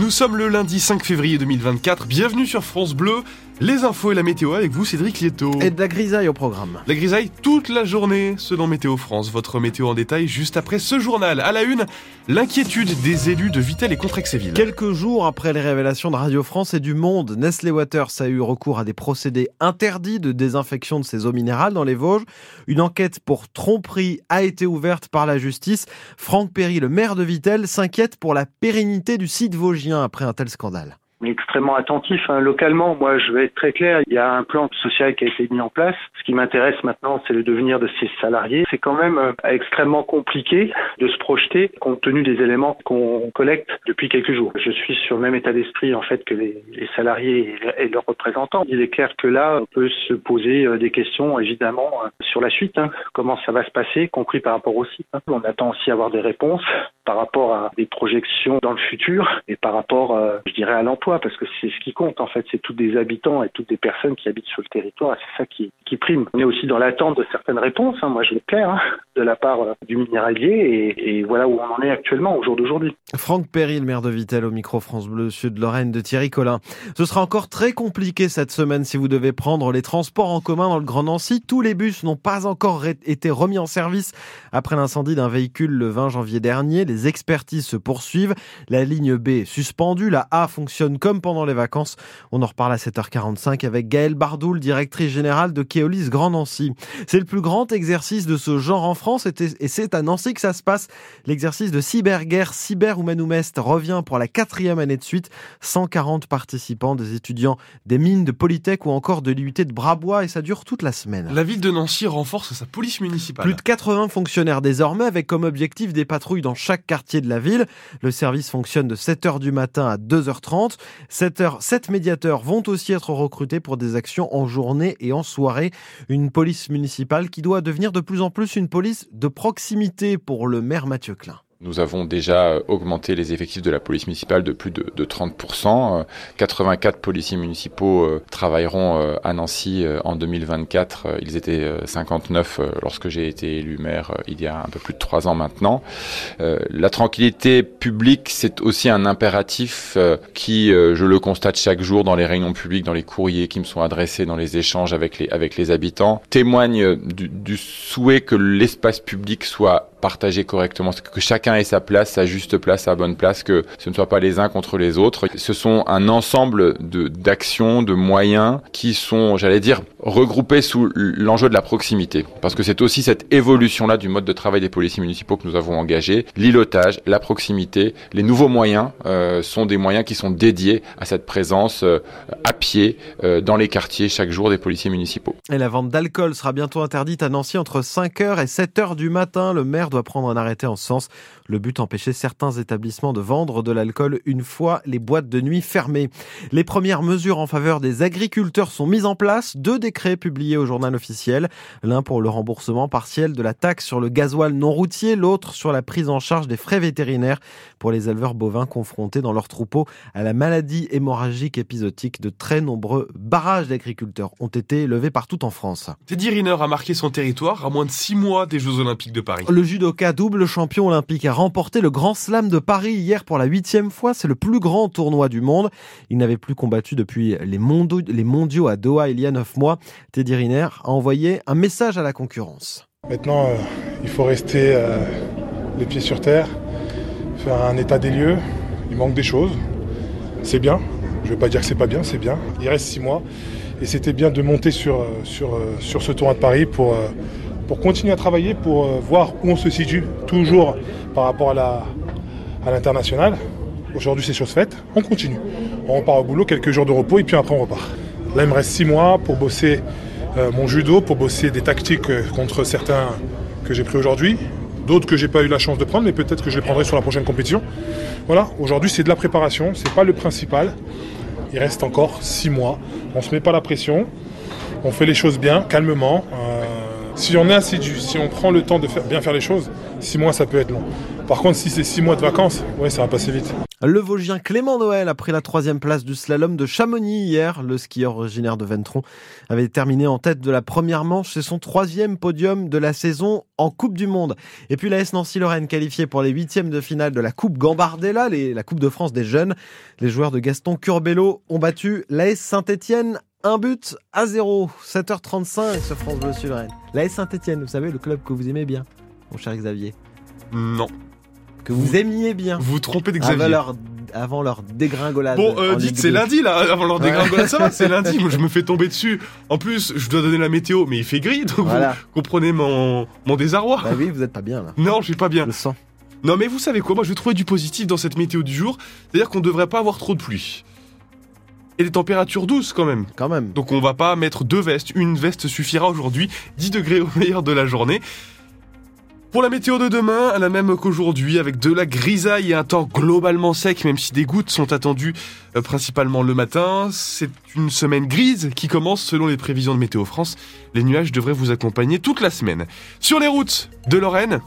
Nous sommes le lundi 5 février 2024. Bienvenue sur France Bleu. Les infos et la météo avec vous, Cédric Lieto. Et de la grisaille au programme. La grisaille toute la journée, selon Météo France. Votre météo en détail juste après ce journal. À la une, l'inquiétude des élus de Vitel et Contrexéville. Quelques jours après les révélations de Radio France et du Monde, Nestlé Waters a eu recours à des procédés interdits de désinfection de ses eaux minérales dans les Vosges. Une enquête pour tromperie a été ouverte par la justice. Franck Perry, le maire de Vitel, s'inquiète pour la pérennité du site vosgien après un tel scandale extrêmement attentif. Hein. Localement, moi, je vais être très clair. Il y a un plan social qui a été mis en place. Ce qui m'intéresse maintenant, c'est le devenir de ces salariés. C'est quand même euh, extrêmement compliqué de se projeter compte tenu des éléments qu'on collecte depuis quelques jours. Je suis sur le même état d'esprit en fait que les, salariés et, leurs représentants. Il est clair que là, on peut se poser euh, des questions évidemment euh, sur la suite. Hein. Comment ça va se passer, compris par rapport au site. Hein. On attend aussi avoir des réponses par rapport à des projections dans le futur et par rapport, je dirais, à l'emploi, parce que c'est ce qui compte en fait, c'est tous des habitants et toutes des personnes qui habitent sur le territoire, c'est ça qui, qui prime. On est aussi dans l'attente de certaines réponses, hein, moi je clair, hein, de la part euh, du minéralier et, et, voilà où on en est actuellement au jour d'aujourd'hui. Franck Perry, le maire de Vitel au micro France Bleu Sud-Lorraine de Thierry Collin. Ce sera encore très compliqué cette semaine si vous devez prendre les transports en commun dans le Grand Nancy. Tous les bus n'ont pas encore été remis en service après l'incendie d'un véhicule le 20 janvier dernier. Les expertises se poursuivent. La ligne B est suspendue. La A fonctionne comme pendant les vacances. On en reparle à 7h45 avec Gaëlle Bardoul, directrice générale de Keolis Grand Nancy. C'est le plus grand exercice de ce genre en France et c'est à Nancy que ça se passe. L'exercice de cyberguerre, cyber Manoumest revient pour la quatrième année de suite. 140 participants, des étudiants des mines de Polytech ou encore de l'UT de Brabois et ça dure toute la semaine. La ville de Nancy renforce sa police municipale. Plus de 80 fonctionnaires désormais avec comme objectif des patrouilles dans chaque quartier de la ville. Le service fonctionne de 7h du matin à 2h30. 7h, 7 médiateurs vont aussi être recrutés pour des actions en journée et en soirée. Une police municipale qui doit devenir de plus en plus une police de proximité pour le maire Mathieu Klein. Nous avons déjà euh, augmenté les effectifs de la police municipale de plus de, de 30%. 84 euh, policiers municipaux euh, travailleront à Nancy en 2024. Ils étaient 59 lorsque j'ai été élu maire il y a un peu plus de trois ans maintenant. La tranquillité publique, c'est aussi un impératif qui, je le constate chaque jour dans les réunions publiques, dans les courriers qui me sont adressés, dans les échanges avec les, habitants, témoigne du souhait que l'espace public soit partagé correctement, que chacun ait sa place, sa juste place, sa bonne place, que ce ne soit pas les uns contre les autres. Ce sont un ensemble d'actions, de moyens qui sont, j'allais dire, regroupés sous l'enjeu de la proximité, parce que c'est aussi cette évolution-là du mode de travail des policiers municipaux que nous avons engagé. L'îlotage, la proximité, les nouveaux moyens euh, sont des moyens qui sont dédiés à cette présence euh, à pied euh, dans les quartiers chaque jour des policiers municipaux. Et la vente d'alcool sera bientôt interdite à Nancy entre 5h et 7h du matin. Le maire doit prendre un arrêté en ce sens. Le but, empêcher certains établissements de vendre de l'alcool une fois les boîtes de nuit fermées. Les premières mesures en faveur des agriculteurs sont mises en place. Deux décrets publiés au journal officiel. L'un pour le remboursement partiel de la taxe sur le gasoil non routier, l'autre sur la prise en charge des frais vétérinaires pour les éleveurs bovins confrontés dans leurs troupeaux à la maladie hémorragique épisodique. De très nombreux barrages d'agriculteurs ont été levés partout en France. Teddy Riner a marqué son territoire à moins de six mois des Jeux Olympiques de Paris. Le judoka double champion olympique a remporté le Grand Slam de Paris hier pour la huitième fois. C'est le plus grand tournoi du monde. Il n'avait plus combattu depuis les mondiaux, à Doha il y a neuf mois. Teddy Riner a envoyé un message à la concurrence. Maintenant, euh, il faut rester euh, les pieds sur terre, faire un état des lieux. Il manque des choses. C'est bien. Je ne vais pas dire que c'est pas bien, c'est bien. Il reste six mois. Et c'était bien de monter sur, euh, sur, sur ce tournoi de Paris pour pour continuer à travailler, pour euh, voir où on se situe, toujours par rapport à l'international. Aujourd'hui, c'est chose faite. On continue. On repart au boulot, quelques jours de repos, et puis après, on repart. Là, il me reste six mois pour bosser euh, mon judo, pour bosser des tactiques euh, contre certains que j'ai pris aujourd'hui, d'autres que j'ai pas eu la chance de prendre, mais peut-être que je les prendrai sur la prochaine compétition. Voilà, aujourd'hui, c'est de la préparation, c'est pas le principal. Il reste encore six mois. On se met pas la pression, on fait les choses bien, calmement Si on est si on prend le temps de bien faire les choses, six mois ça peut être long. Par contre, si c'est six mois de vacances, ouais, ça va passer vite. Le Vosgien Clément Noël a pris la troisième place du slalom de Chamonix hier. Le skieur originaire de Ventron avait terminé en tête de la première manche. C'est son troisième podium de la saison en Coupe du Monde. Et puis la S Nancy-Lorraine qualifiée pour les huitièmes de finale de la Coupe Gambardella, la Coupe de France des jeunes. Les joueurs de Gaston Curbello ont battu l'AS Saint-Etienne un but à zéro. 7h35 sur France Bleu Sud-Rennes. L'AS Saint-Etienne, vous savez, le club que vous aimez bien, mon cher Xavier. Non que vous, aimiez bien. Vous vous trompez d'Xavier. Avant leur, avant leur dégringolade. Bon, euh, dites, c'est lundi là, avant leur dégringolade, ça va, c'est lundi. Moi, je me fais tomber dessus. En plus, je dois donner la météo, mais il fait gris, donc vous comprenez mon, mon désarroi. Bah oui, vous êtes pas bien là. Non, je suis pas bien. Je le sens. Non, mais vous savez quoi, moi je vais trouver du positif dans cette météo du jour. C'est-à-dire qu'on devrait pas avoir trop de pluie. Et des températures douces quand même. Quand même. Donc on va pas mettre deux vestes. Une veste suffira aujourd'hui. 10 degrés au meilleur de la journée. Pour la météo de demain, la même qu'aujourd'hui, avec de la grisaille et un temps globalement sec, même si des gouttes sont attendues euh, principalement le matin. C'est une semaine grise qui commence selon les prévisions de Météo France. Les nuages devraient vous accompagner toute la semaine. Sur les routes de Lorraine,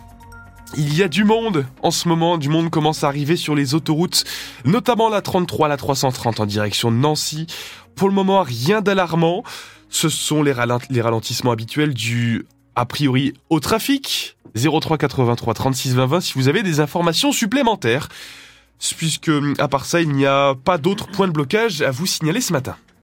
il y a du monde en ce moment, du monde commence à arriver sur les autoroutes, notamment la 33, la 330 en direction de Nancy. Pour le moment, rien d'alarmant. Ce sont les, ralentissements habituels du a priori au trafic. 03 83 36 20 20 si vous avez des informations supplémentaires. Puisque, à part ça, il n'y a pas d'autres points de blocage à vous signaler ce matin.